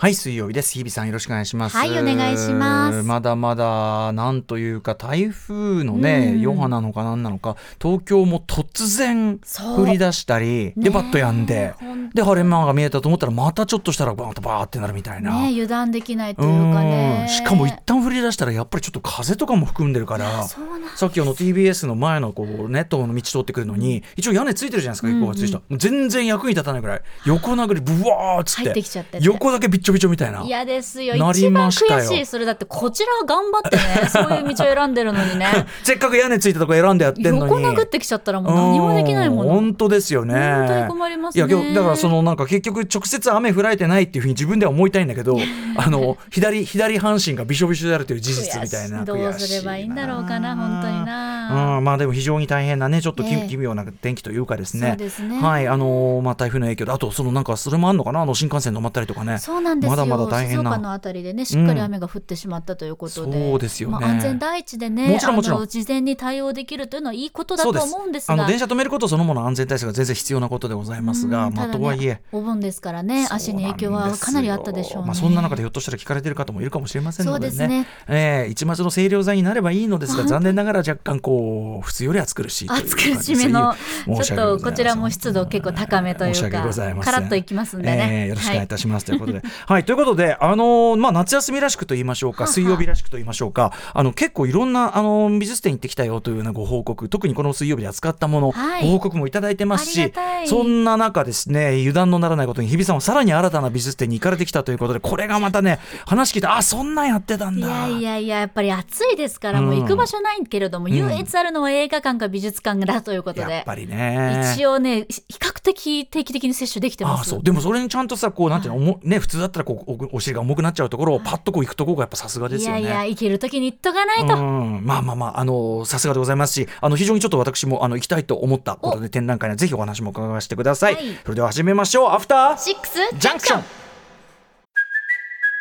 はい、水曜日です。日比さんよろしくお願いします。はいお願いします。まだまだ、なんというか、台風のね、うん。余波なのかなんなのか、東京も突然降り出したり、で、ねバッと止んで、で、晴れ間が見えたと思ったら、またちょっとしたら、バーッとバーってなるみたいな。ね油断できないというかね。うん。しかも一旦降り出したらやっぱりちょっと風とかも含んでるからさっきあの TBS の前のこうネットの道通ってくるのに一応屋根ついてるじゃないですか結構ついた、全然役に立たないぐらい横殴りブワーっつって入ってきちゃってね横だけびっちょびちょみたいな。嫌ですよ。なり一番ましたよ。悔しい。それだってこちらは頑張ってね。そういう道を選んでるのにね。せっかく屋根ついたとこ選んでやってんのに。横殴ってきちゃったらもう何もできないもん本当ですよね。本当に困りますね。いや今日だからそのなんか結局直接雨降られてないっていうふうに自分では思いたいんだけど あの左左半身がびしょびしょであるという事実みたいな。どうすればいいんだろうかな本当にな、うん、まあでも非常に大変なね、ちょっとき、ええ。奇妙な天気というかですね。そうですね。はい、あのーまあ台風の影響で、あとそのなんかそれもあんのかな、あの新幹線止まったりとかね。そうなんですよ。まだまだ大変な。静岡のあたりでねしっかり雨が降ってしまったということで、そうですよね。まあ、安全第一でねもちろんもちろん。事前に対応できるというのはいいことだと思うんですが。あの電車止めることそのもの安全対策が全然必要なことでございますが、まあうんただねとはいえ。お盆ですからね足に影響はかなりあったでしょうね。まあ、そんな中でひょっとしたら聞かれてる方もいるかもしれませんのでね。そうですね。ええ一抹の清涼剤になればいいのですが、残念ながら若干こう、普通より暑苦しい暑苦しめのちょっとこちらも湿度結構高めというかカラッといきますんでね、えーよろしくお願いいたします、ということで。はい、ということで、あのーまあ、夏休みらしくと言いましょうか、はあ水曜日らしくと言いましょうか、あの、結構いろんな、あのー美術展行ってきたよというようなご報告、特にこの水曜日で扱ったもの、はい。ご報告もいただいてますしそんな中ですね、油断のならないことに、日比さんはさらに新たな美術展に行かれてきたということで、これがまたね、話聞いて、あ、そんなんやってたんだ。いやいやいややっぱり暑いですから、もう行く場所ないけれども、唯一あるのは映画館か美術館だということでやっぱりね。一応ね比較的定期的に接種できてます。ああそう。でもそれにちゃんとさこうなんていうの、重ね普通だったらこうおお尻が重くなっちゃうところをパッとこう行くところがやっぱさすがですよね。いやいや行ける時に行っとかないと、うん、まあまあまあ、あのさすがでございますし、あの非常にちょっと私もあの行きたいと思ったことで展覧会にはぜひお話も伺わせてください。はいそれでは始めましょう。アフターシックスジャンクション。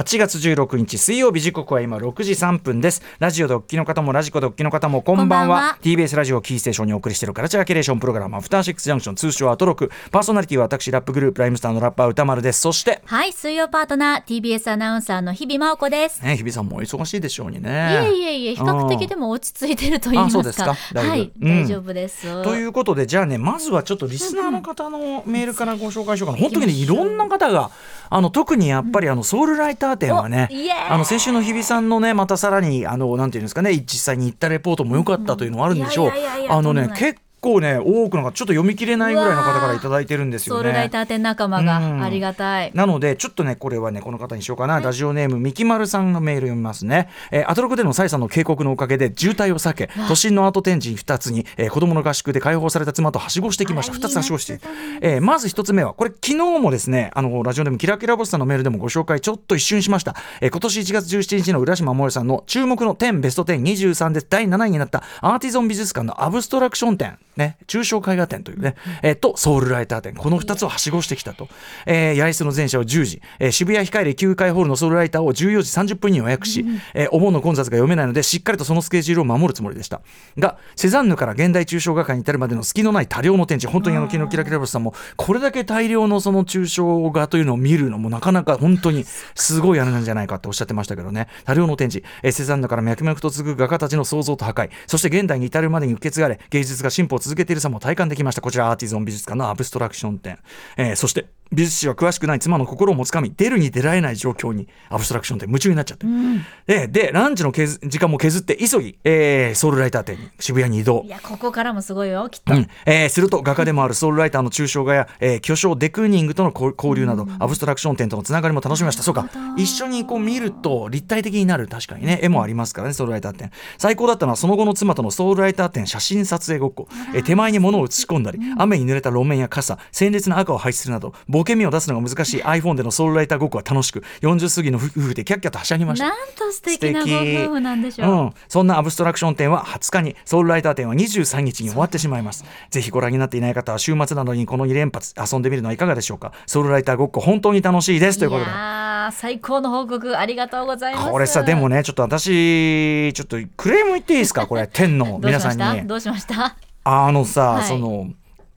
8月16日水曜日時刻は今6時3分です。ラジオでお聞きの方もラジコでお聞きの方もこんばんは。こんばんは。TBS ラジオをキーステーションにお送りしているカルチャーキュレーションプログラムアフターシックスジャンクション通称アトロクパーソナリティは私ラップグループライムスターのラッパー歌丸です。そしてはい水曜パートナー TBS アナウンサーの日々真央子です。ね日比さんもお忙しいでしょうにいねえいえいえ比較的でも落ち着いてると言いますか。あそうですか。だいぶはい、うん大丈夫です。ということでじゃあねまずはちょっとリスナーの方のメールからご紹介しようかな、本当にねいろんな方があの特にやっぱりあのソウルライター展はね、おイエーイ。あの先週の日比さんのねまたさらにあのなんていうんですかね実際に行ったレポートも良かったというのはあるんでしょう、あのね結構ね多くの方ちょっと読み切れないぐらいの方からいただいてるんですよねソウルライター展仲間うんがありがたい、なので、ちょっとね、これはね、この方にしようかな。ラジオネーム、みきまるさんのメール読みますね。えーアトロクでのサイさんの警告のおかげで、渋滞を避け、都心のアート展示2つに、えー子供の合宿で解放された妻とはしごしてきました。あ2つはしごして。えーまず1つ目は、これ、昨日もですね、あの、ラジオネーム、キラキラボスさんのメールでもご紹介、ちょっと一瞬しました。えー今年1月17日の浦島守さんの注目の10ベスト1023で第7位になったアーティゾン美術館のアブストラクション展、ね、抽象絵画展というね、えーと、ソウルライター展、この2つをはしごしてきたと。えー、八重洲の前者を10時、えー渋谷控え9階ホールのソウルライターを14時30分に予約し、えーお盆の混雑が読めないので、しっかりとそのスケジュールを守るつもりでした。が、セザンヌから現代抽象画家に至るまでの隙のない多量の展示、本当にあの、昨日キラキラボスさんも、これだけ大量のその抽象画というのを見るのもなかなか本当にすごいあれなんじゃないかっておっしゃってましたけどね、多量の展示、えーセザンヌから脈々と続く画家たちの創造と破壊、そして現代に至るまでに受け継がれ、芸術が進歩を続続けている様も体感できました。こちらアーティゾン美術館のアブストラクション展。えーそして、美術史は詳しくない妻の心をもつかみ出るに出られない状況にアブストラクションって夢中になっちゃって、ででランチの削時間も削って急ぎ、えーソウルライター店に渋谷に移動。いやここからもすごいよきっと、うん。えーすると画家でもあるソウルライターの抽象画や、えー巨匠デクーニングとの交交流など、アブストラクション展とのつながりも楽しみました。そうか。一緒にこう見ると立体的になる確かにね。絵もありますからねソウルライター展最高だったのはその後の妻とのソウルライター展写真撮影ごっこ、えー手前に物を写し込んだり、雨に濡れた路面や傘鮮烈な赤を配置するなどボケ身を出すのが難しい iPhone でのソウルライターごっこは楽しく40過ぎの夫婦でキャッキャとはしゃぎました。なんと素敵なご夫婦なんでしょう、うん、そんなアブストラクション展は20日にソウルライター展は23日に終わってしまいます。ぜひご覧になっていない方は週末などにこの2連発遊んでみるのはいかがでしょうか。ソウルライターごっこ本当に楽しいです。ということで。最高の報告ありがとうございます。これさでもねちょっと私ちょっとクレーム言っていいですか？これ天の皆さん しました？にどうしました？あのさ、はい。その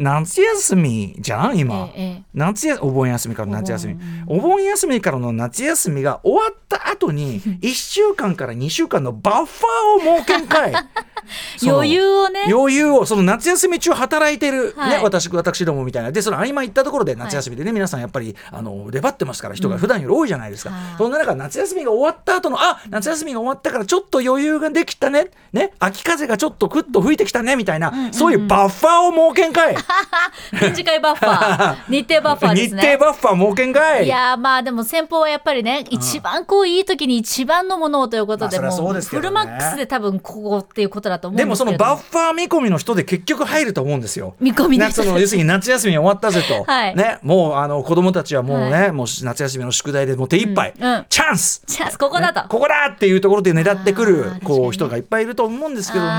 夏休みじゃん今、ええええ。夏やお盆休みからの夏休み。お盆休みからの夏休みが終わった後に1週間から2週間のバッファーを設けんかい。余裕をね。余裕をその夏休み中働いてる、はい。ね私私どもみたいな。でその合間行ったところで夏休みでね、皆さんやっぱりあの出張ってますから人が普段より多いじゃないですか、はい。そんな中夏休みが終わった後のあ夏休みが終わったからちょっと余裕ができたねね秋風がちょっとクッと吹いてきたねみたいな、そういうバッファーを設けんかい展示会バッファー。日程バッファーで日すね。程バッファー設けんかい。いやーまあでも先方はやっぱりね、一番こういい時に一番のものをということで、もそうフルマックスで多分ここっていうことだと思うんでですけれどもそのバッファー見込みの人で結局入ると思うんですよ。見込みの人要するに夏休み終わったぜと、はい。ね、もうあの子供たちはもうね、はもう夏休みの宿題でもう手一杯、うんうん。チャンス。チャンス。ここだと、ねここだっていうところでねだってくるこうに。人がいっぱいいると思うんですけどね。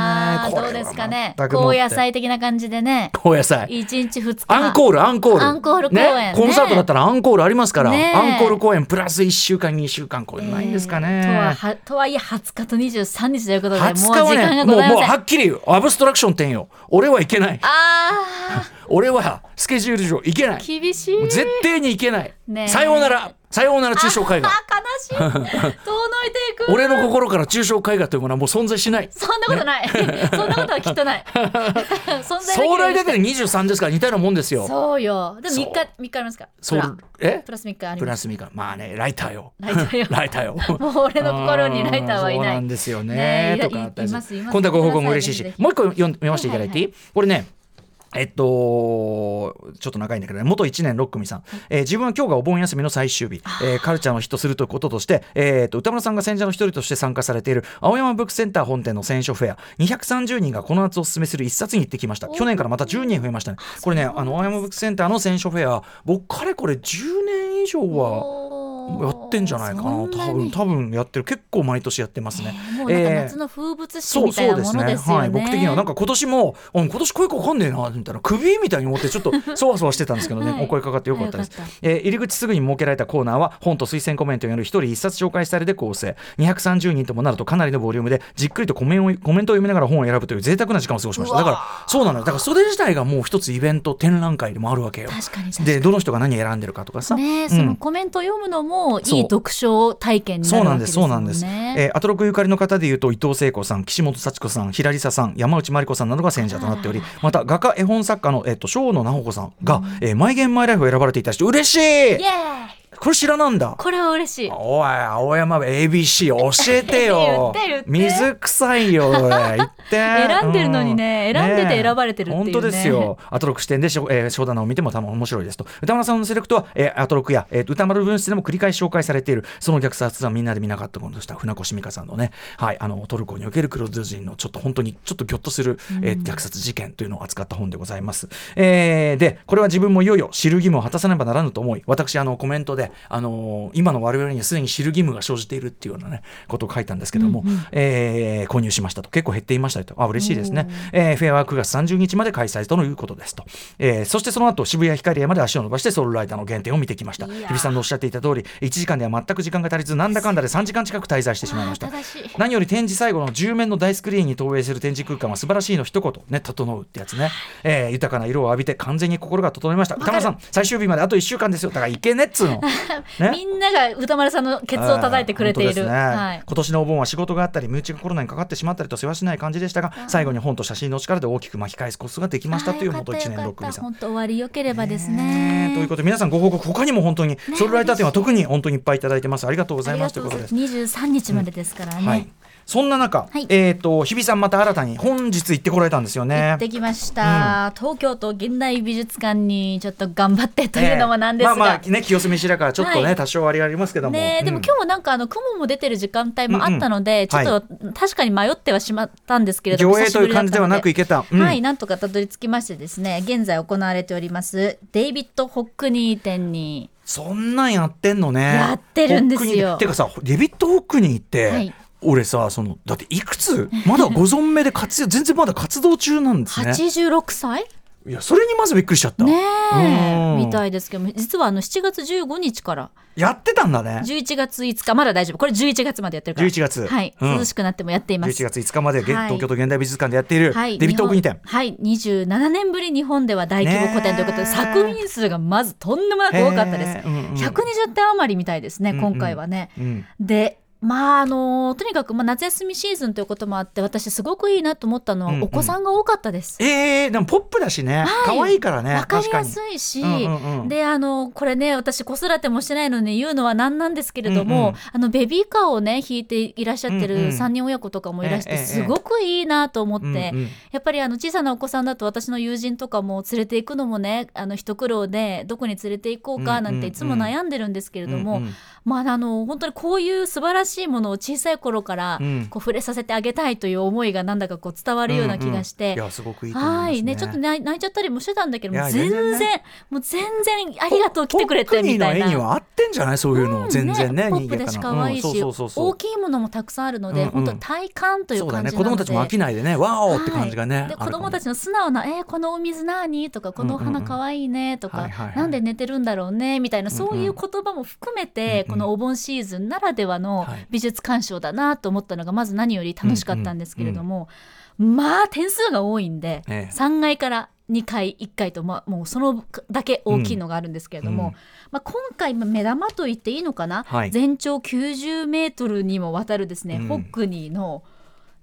どうですかね。高野菜的な感じでね。高野菜一日二日。アンコールアンコール。アンコール公演ね。コンサートだったらアンコールありますから、ねアンコール公演プラス1週間2週間これないんですかね、えーとははとはいえ20日と23日ということでもう20時日は間ねもうもうはっきり言う。アブストラクション点よ。俺はいけない。あ 俺はスケジュール上いけない。ー厳しい。絶対にいけない、ねえ。さようなら。さようなら抽象絵画あー悲しい ていく。俺の心から抽象絵画というものはもう存在しない。そんなことない、そんなことはきっとない。存在将来出てる23ですから似たようなもんですよ。そうよ。でも3そう。日三日ありますか？そう。プラえ？プラス3日ありプラますスミカまあねライターよ。ライターよ。ライターよ。もう俺の心にライターはいそうなないんですよね。ねえとかあったり今度はご報告も嬉しいし。もう一個読ん読ませていただいていい、はこれねえっと、ちょっと長いんだけどね、元1年6組さん、えー自分は今日がお盆休みの最終日、えーカルチャーの日とするということとして、えー、と歌村さんが選者の一人として参加されている青山ブックセンター本店の選書フェア、230人がこの夏おすすめする一冊に行ってきました。去年からまた10人増えましたね。これね、あの青山ブックセンターの選書フェア、僕、かれこれ10年以上は。やってんじゃないかな。多分多分やってる結構毎年やってますね。もうなんかえー。夏の風物詩そうみたいなものですよね。はい、僕的にはなんか今年もあ今年声かかんねえなみたいな。首みたいに思ってちょっと そわそわしてたんですけどね、はい。お声かかってよかったです。あよかっ、えー入り口すぐに設けられたコーナーは本と推薦コメントによる一人一冊紹介スタイルで構成230人ともなるとかなりのボリュームでじっくりとコメンをコメントを読みながら本を選ぶという贅沢な時間を過ごしましただからそうなのよだからそれ自体がもう一つイベント展覧会でもあるわけよ確かに確かにでどの人が何選んでるかとかさ、ねそのコメント読むのもいそうい読書体験になそうなんです、るわけですもそうんなんです。ね。えーアトロクゆかりの方でいうと、伊藤聖子さん、岸本幸子さん、平梨沙さん、山内真理子さんなどが選者となっており、また画家絵本作家の、えっと、生野直子さんが、えーマイゲームマイライフを選ばれていた人、嬉しいイエーイこれ知らなんだ？これは嬉しい。おい、青山 ABC 教えてよ。言って言って水臭いよ、こ。選んでるのにねう選んでて選ばれてるっていうね。本当ですよ。アトロク視点でしょ、えー、商談を見ても多分面白いですと。歌丸さんのセレクトは、えー、アトロクや、えー、歌丸分室でも繰り返し紹介されている、その虐殺はみんなで見なかったものとした船越美香さんのね、はい、あの、トルコにおけるクルド人のちょっと本当にちょっとギョッとする、えー虐殺事件というのを扱った本でございます。えーで、これは自分もいよいよ知る義務を果たさねばならぬと思い、私、あの、コメントで、あのー今の我々にはすでに知る義務が生じているっていうようなね、ことを書いたんですけども、えー購入しましたと。結構減っていましたよと。あ、嬉しいですね。えーフェアは9月30日まで開催ということですと。えーそしてその後、渋谷ヒカリエまで足を伸ばしてソウルライターの原点を見てきました。日比さんのおっしゃっていた通り、1時間では全く時間が足りず、なんだかんだで3時間近く滞在してしまいました。何より展示最後の10面の大スクリーンに投影する展示空間は素晴らしいの一言、ね、整うってやつね。えー豊かな色を浴びて完全に心が整いました。歌丸さん、最終日まであと1週間ですよ。だからいけねっつうの。ねみんなが歌丸さんのケツを叩いてくれている、今年のお盆は仕事があったり身内がコロナにかかってしまったりと世話しない感じでしたが最後に本と写真の力で大きく巻き返すコツができましたという元一年六組さん。本当終わり良ければですね。ねということで皆さんご報告他にも本当にソウルライター展は特に本当にいっぱいいただいてます。ありがとうございます。ということです。す23日までですからね、はいそんな中、はい。えっ、と日比さんまた新たに本日行ってこられたんですよ行ねってきました、東京都現代美術館にちょっと頑張ってというのもなんですが、ええ。まあまあね清澄白河ちょっとね、はい。多少ありありますけども、ねえでもうん。今日もなんかあの雲も出てる時間帯もあったので、うんうん。ちょっと確かに迷ってはしまったんですけれども、上映という感じではなく行けた、うん。はい、なんとかたどり着きましてですね、現在行われております、デイビッド・ホックニー展に、そんなんやってんのね。やってるんですよ。ホックニーてかさデビッド・ホックニーって、はい俺さそのだっていくつまだご存命で活躍全然まだ活動中なんですね。86歳？いやそれにまずびっくりしちゃった。ねうん。え、みたいですけども、実はあの7月15日から。やってたんだね。11月5日、まだ大丈夫、これ11月までやってるから、11月。はい、うん。涼しくなってもやっています。11月5日まで、げはい。東京都現代美術館でやっている、はい、デビッド・ホックニー展はい、27年ぶり日本では大規模個展ということで、作品数がまずとんでもなく多かったです。うんうん120点余りみたいですね、うんうん。今回はね。うん。でまああのとにかく、まあ、夏休みシーズンということもあって私すごくいいなと思ったのは、うんうん。お子さんが多かったです。えー、でもポップだしね、はい。可愛いからねわかりや確すいし、うんうんうん。であのこれね私子育てもしてないのに言うのはなんなんですけれども、うんうん。あのベビーカーをね引いていらっしゃってるうんうん。3人親子とかもいらして、ええええすごくいいなと思って、やっぱりあの小さなお子さんだと私の友人とかも連れて行くのもねあの一苦労でどこに連れて行こうかなんていつも悩んでるんですけれども、うんうん。まああの本当にこういう素晴らしいものを小さい頃からうん。こう触れさせてあげたいという思いがなんだかこう伝わるような気がして。うん。うん。いやすごくいいね、はい。ねちょっと泣いちゃったりもしてたんだけども全然全然ねもう全然ありがとう来てくれてみたいな。ホックニーの絵には合ってんじゃない？そういうの、うん全然ねポップだし可愛いし、うんそうそうそうそう。大きいものもたくさんあるので、うんうん。本当体感という感じなので。ね。子供たちも飽きないでね。わおって感じがね、はいで子供たちの素直な「えーこのお水何?」とか「このお花かわいいね」とかはいはいはい「なんで寝てるんだろうね」みたいなそういう言葉も含めて、うんうん。このお盆シーズンならではのはい美術鑑賞だなと思ったのがまず何より楽しかったんですけれども、まあ点数が多いんで、ええ。3階から2階1階と、まあ、もうそのだけ大きいのがあるんですけれども、うんうん。まあ、今回まあ目玉と言っていいのかな、はい。全長90メートルにもわたるですね、うん。ホックニーの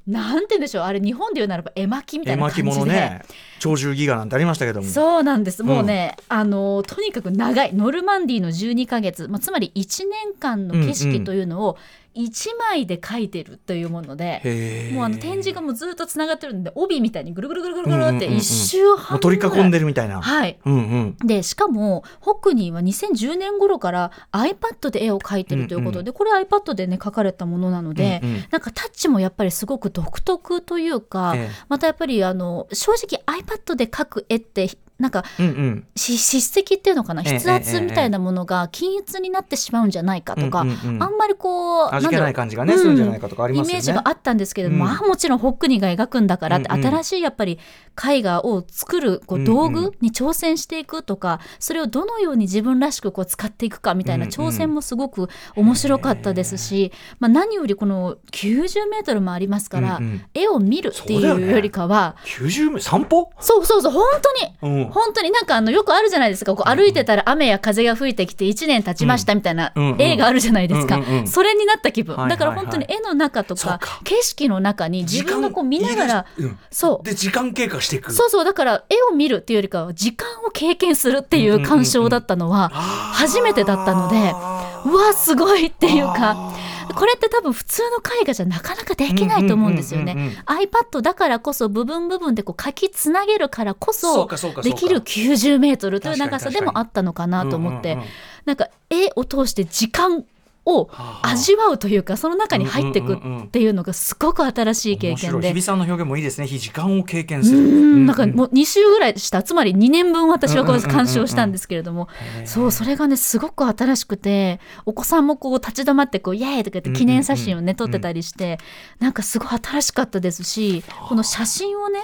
なんて言うんでしょうあれ日本で言うならば絵巻みたい絵な感じで。巻物ね。鳥獣戯画なんてありましたけども。そうなんです。もうね、あのとにかく長い。ノルマンディーの12ヶ月、まあ、つまり1年間の景色というのを1枚で描いてるというもので、もうあの展示がもうずっとつながってるんで帯みたいにぐるぐるぐるぐるぐるってうんうんうんうん。一周半もう取り囲んでるるみたいな、はい。うんうん。でしかもホックニーは2010年頃から iPad で絵を描いてるということで、これ iPad でね描かれたものなので、うんうん。なんかタッチもやっぱりすごく独特というか、ええ。またやっぱりあの正直 iPad で描く絵ってなんかうんうん。し筆跡っていうのかな？ええ筆圧みたいなものが均一になってしまうんじゃないかとか、うんうんうんあんまりこう味気ない感じがねうするんじゃないかとかありますよね。イメージがあったんですけれども、うん。まあもちろんホックニーが描くんだからって、うん。うん新しいやっぱり絵画を作るこううん道うん。具に挑戦していくとか、それをどのように自分らしくこう使っていくかみたいなうんうん。挑戦もすごく面白かったですし、まあ、何よりこの90メートルもありますから、うんうん。絵を見るっていうよりかは90名散歩？そうそうそう本当に！うん本当になんかあのよくあるじゃないですか。こう歩いてたら雨や風が吹いてきて1年経ちましたみたいなうんうん。うん映画あるじゃないですか、それになった気分、だから本当に絵の中とか景色の中に自分がこう見ながらそう。で時間経過していく。そうそう。だから絵を見るっていうよりかは時間を経験するっていう鑑賞だったのは初めてだったのでうわすごいっていうかこれって多分普通の絵画じゃなかなかできないと思うんですよね。iPad だからこそ部分部分でこう書きつなげるからこそできる90メートルという長さでもあったのかなと思って。なんか絵を通して時間を味わうというかその中に入っていくっていうのがすごく新しい経験で。い。日比さんの表現もいいですね。日時間を経験すうるん。なんかうもう2週ぐらいしたつまり2年分私はこううんうんうん。うん鑑賞したんですけれども。そうそれがねすごく新しくてお子さんもこう立ち止まってこうイエーイとか言って記念写真をね撮ってたりしてなんかすごい新しかったですしこの写真をね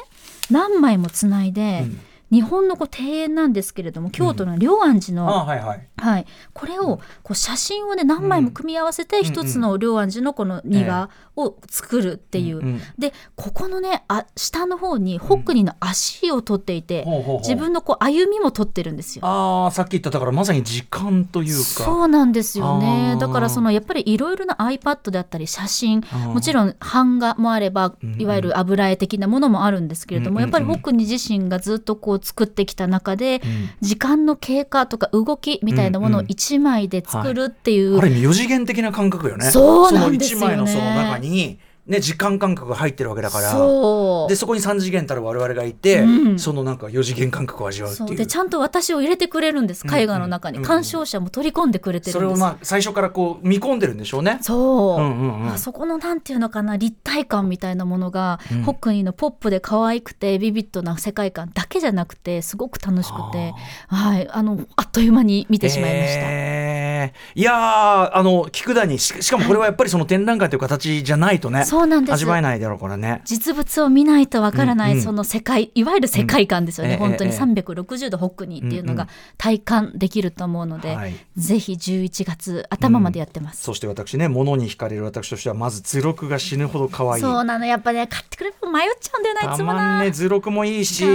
何枚もつないで日本のこう庭園なんですけれども京都の龍安寺のあはいはい。はい、これをこう写真をね何枚も組み合わせて一つの龍安寺のこの庭を作るっていう、うんうん。でここのねあ下の方にホックニーの足を取っていて、ほうほうほう。自分のこう歩みも取ってるんですよ。ああさっき言っただからまさに時間というか。そうなんですよあねー。だからそのやっぱりいろいろな iPad であったり写真ーもちろん版画もあればうんうん。いわゆる油絵的なものもあるんですけれども、うんうんうん。やっぱりホックニー自身がずっとこう作ってきた中で、うん。時間の経過とか動きみたいなものをうんうん。一枚で作るっていう、ある意味四次元的な感覚よね。そうなんですよね。その一枚のその中にね時間感覚が入ってるわけだから。そう。でそこに3次元たる我々がいて、うん。そのなんか4次元感覚を味わうっていう。そう。でちゃんと私を入れてくれるんです絵画の中に、うん。うん鑑賞者も取り込んでくれてそれをるんです。まあ最初からこう見込んでるんでしょうね。そう、うんうんうん。あそこのなんていうのかな立体感みたいなものが、うん。ホックニーのポップで可愛くてビビッドな世界観だけじゃなくてすごく楽しくて。はい。あのあっという間に見てしまいました。えーいやーあの菊田にししかもこれはやっぱりその展覧会という形じゃないとねそうなんです。味わえないだろうからね。実物を見ないとわからない、うんうん。その世界いわゆる世界観ですよね、うん。本当にええ360度ホックニーっていうのが体感できると思うので、はい。ぜひ11月頭までやってます。そして私ね物に惹かれる私としてはまず図録が死ぬほど可愛い。そうなの。やっぱね買ってくれる迷っちゃうんだよないたつもな。ね図録もいいし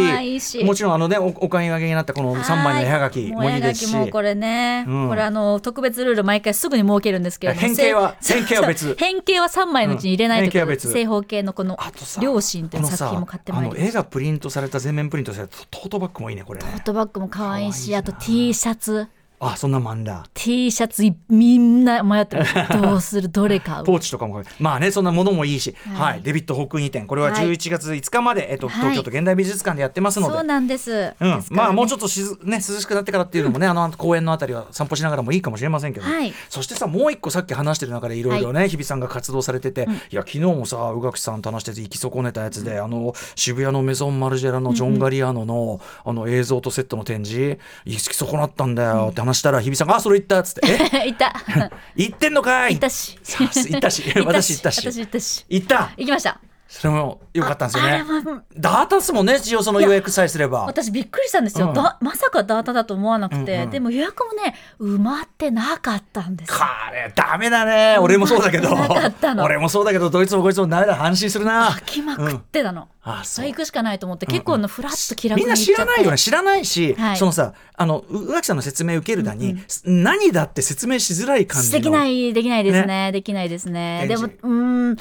もちろんあのねおお買い上げになったこの3枚の絵はがきもいいですし。もうこれね、うん。これあの特別ルール毎回すぐに設けるんですけれども変形はせ 変形は別。変形は3枚のうちに入れないということで、うん。変形は別。正方形のこの両親という作品も買ってまいりま絵がプリントされた全面プリントされたトートバッグもいいねこれね。トートバッグも可愛いしあと T シャツあそんなもんだ。T シャツみんな迷ってる。どうするどれ買う？ポーチとかもまあねそんなものもいいし、ははい。いデビッド・ホックニー展これははい。11月5日まで、えっと、はい。東京都現代美術館でやってますので。そうなんです、うん。ね。まあもうちょっとしず、ね、涼しくなってからっていうのもね、あの公園のあたりは散歩しながらもいいかもしれませんけど、はい。そしてさもう一個さっき話してる中でいろいろね、日比さんが活動されてて、いや昨日もさ宇垣さんと話してて行き損ねたやつで、あの渋谷のメゾンマルジェラのジョン・ガリアーノの,、あの映像とセットの展示。行き損なったんだよって話したら、日比さんが「あそれ行った」っつって「え？いた。行ってんのかい!」いたし。行 ったし。私行ったし。私行ったし。行った。行きましたそれも良かったんですよね。ダータっすもんね一応その予約さえすれば。私びっくりしたんですよ、うん。だまさかダータだと思わなくて、うんうん。でも予約もね埋まってなかったんです。よこれダメだね。俺もそうだけど。なかったの。俺もそうだけどどいつもこいつもダメだ安心するな。飽きまくってたの、あそう。行くしかないと思って結構のフラッと気楽みんな知らないよね。知らないし、はい。そのさあの宇垣さんの説明受けるだに、何だって説明しづらい感じの。できないできないですね。できないですね。でもうーん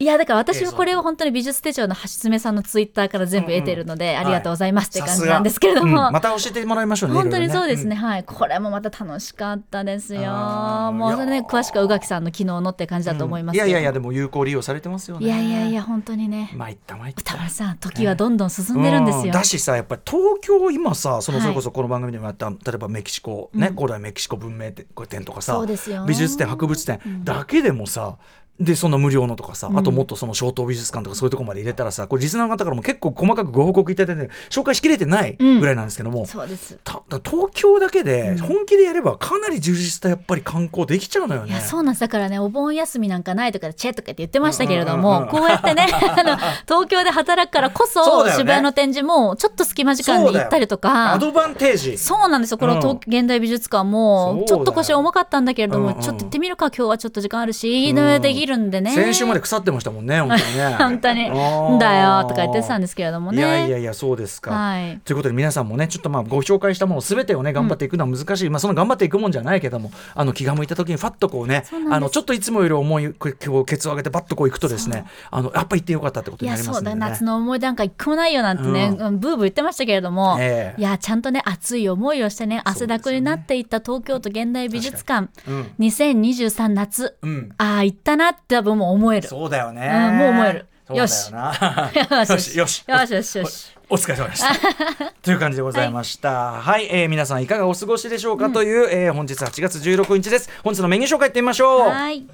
いやだから私はこれを本当に美術手帳の橋爪さんのツイッターから全部得てるので、ありがとうございますって感じなんですけれども、さすがうん。また教えてもらいましょうね本当にそうですね、はい。これもまた楽しかったですよ。もうそれね詳しくは宇垣さんの昨日のって感じだと思いますけど、いやいやいやでも有効利用されてますよね。いやいやいや本当にね。参った参った。歌丸さん時はどんどん進んでるんですよ、うだしさやっぱり東京今さそのはい。それこそこの番組でもやった、例えばメキシコ、ね古代メキシコ文明展とかさそうですよ。美術展博物展だけでもさでそんな無料のとかさ、あともっとその小東美術館とかそういうところまで入れたらさこれリスナーの方からも結構細かくご報告いただいて紹介しきれてないぐらいなんですけども、そうです。ただ東京だけで本気でやればかなり充実したやっぱり観光できちゃうのよね。いやそうなんです。だからねお盆休みなんかないとかでチェとかって言ってましたけれどうんうんも、うん。こうやってね あの東京で働くからこそね。渋谷の展示もちょっと隙間時間に行ったりとか。アドバンテージ。そうなんですよ。このうん。東現代美術館もちょっと腰重かったんだけれども、うんうんちょっと行ってみるか。今日はちょっと時間あるし、ねできるんでね。先週まで腐ってましたもんね 本当にね。本当に。だよとか言ってたんですけれどもね。いやいやいやそうですか。はい。ということで皆さんもねちょっとまあご紹介したものすべてをね頑張っていくのは難しい、まあその頑張っていくもんじゃないけどもあの気が向いた時にファッとこうねあのちょっといつもより重いケツを上げてバッとこう行くとですねあのやっぱ行ってよかったってこといになりますね。夏の思い出なんか一個もないよなんてね、ううんブーブー言ってましたけれども、ええ。いやちゃんとね熱い思いをしてね汗だくになっていった東京都現代美術館、うん。2023夏、うん。ああ行ったなって多分もう思える。そうだよね。うんもう思えるそうだよよしな。よし よしよしよしよし。お疲れ様でした。という感じでございました。はい、えー皆さんいかがお過ごしでしょうか、という、えー本日8月16日です。本日のメニュー紹介いってみましょう。はい。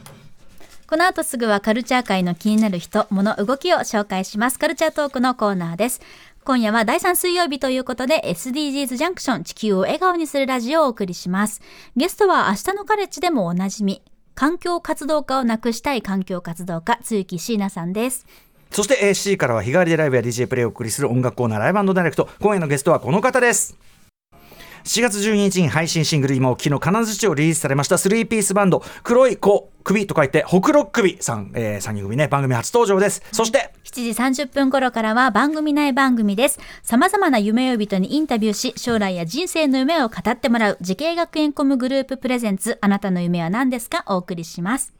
この後すぐはカルチャー界の気になる人、物、動きを紹介します。カルチャートークのコーナーです。今夜は第3水曜日ということで SDGs ジャンクション地球を笑顔にするラジオをお送りします。ゲストは明日のカレッジでもおなじみ、環境活動家をなくしたい環境活動家、露木椎名さんです。そして、えー C からは日替わりでライブや DJ プレイをお送りする音楽コーナーライブダイレクト。今夜のゲストはこの方です。7月12日に配信シングル今を昨日金槌をリリースされました3ピースバンド黒い子首と書いて黒子首さん、えー、3人組ね番組初登場ですそして7時30分頃からは番組内番組です。様々な夢追い人にインタビューし、将来や人生の夢を語ってもらう、滋慶学園 COMグループプレゼンツ、あなたの夢は何ですか？お送りします。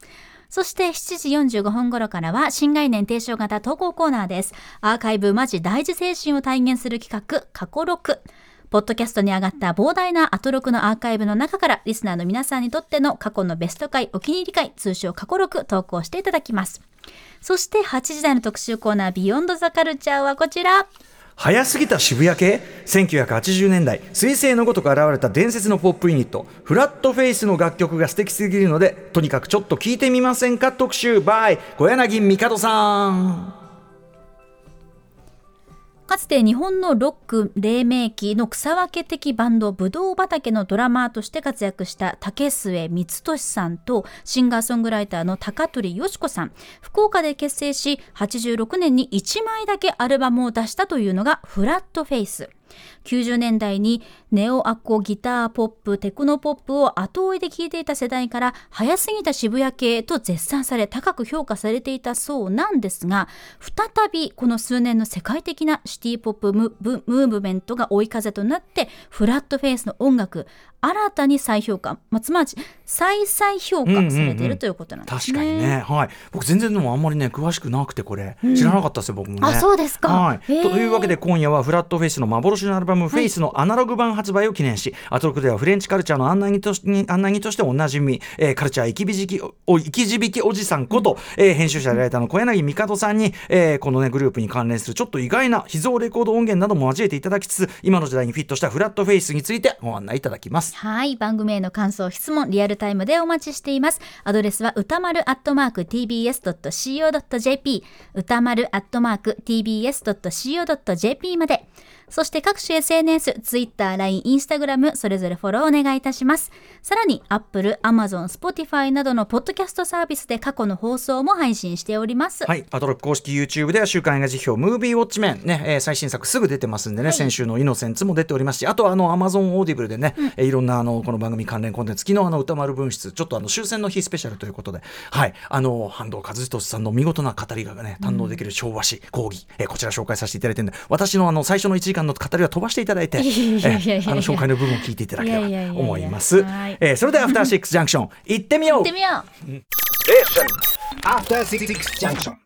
そして7時45分頃からは新概念提唱型投稿コーナーです。アーカイブマジ大事精神を体現する企画、過去6。ポッドキャストに上がった膨大なアトロクのアーカイブの中からリスナーの皆さんにとっての過去のベスト回、お気に入り回、通称過去6投稿していただきます。そして8時台の特集コーナービヨンドザカルチャーはこちら。早すぎた渋谷系1980年代彗星のごとく現れた伝説のポップユニットフラットフェイスの楽曲が素敵すぎるのでとにかくちょっと聞いてみませんか？特集 by 小柳美香さんかつて日本のロック黎明期の草分け的バンドブドウ畑のドラマーとして活躍した竹末光俊さんとシンガーソングライターの高取よし子さん。福岡で結成し86年に1枚だけアルバムを出したというのがフラットフェイス。90年代にネオアコギターポップテクノポップを後追いで聴いていた世代から早すぎた渋谷系と絶賛され高く評価されていたそうなんですが再びこの数年の世界的なシティポップムーブメントが追い風となってフラットフェイスの音楽新たに再評価、まあ、つまり再々評価されているということなんですね。確かにね、はい、僕全然でもあんまりね詳しくなくてこれ、知らなかったですよ僕もね。あそうですか。はい、というわけで今夜はフラットフェイスの幻のアルバム「フェイスのアナログ版発売を記念し、アトロクではフレンチカルチャーの案内人と案内人としておなじみ、えーカルチャー生きびじきお生き字引きおじさんこと、えー編集者でライターの小柳美香さんに、えーこのねグループに関連するちょっと意外な秘蔵レコード音源なども交えていただきつつ今の時代にフィットしたフラットフェイスについてご案内いただきます。はい。番組への感想、質問、リアルタイムでお待ちしています。アドレスは歌丸アットマーク tbs.co.jp 歌丸アットマーク tbs.co.jp まで。そして各種 SNS、Twitter、LINE、Instagram、それぞれフォローお願いいたします。さらに、Apple、Amazon、Spotify などのポッドキャストサービスで過去の放送も配信しております。はい、アトロック公式 YouTube では週刊映画時評、ムービーウォッチメン、ね、えー最新作すぐ出てますんでね、先週のイノセンツも出ておりますし、あとはあの、アマゾンオーディブルでね、えーいろんなあの、この番組関連コンテンツ、昨日あの、宇多丸分室、ちょっとあの、終戦の日スペシャルということで、はい、あの、半藤一利さんの見事な語りがね、堪能できる昭和史講義、えーこちら紹介させていただいてるんで、私のあの、最初の1時間の語りは飛ばしていただいて、えあの、紹介の部分を聞いていただければと思います。はい。えーそれでは、アフターシックスジャンクション、行ってみよう。行ってみよう。After Six Junction.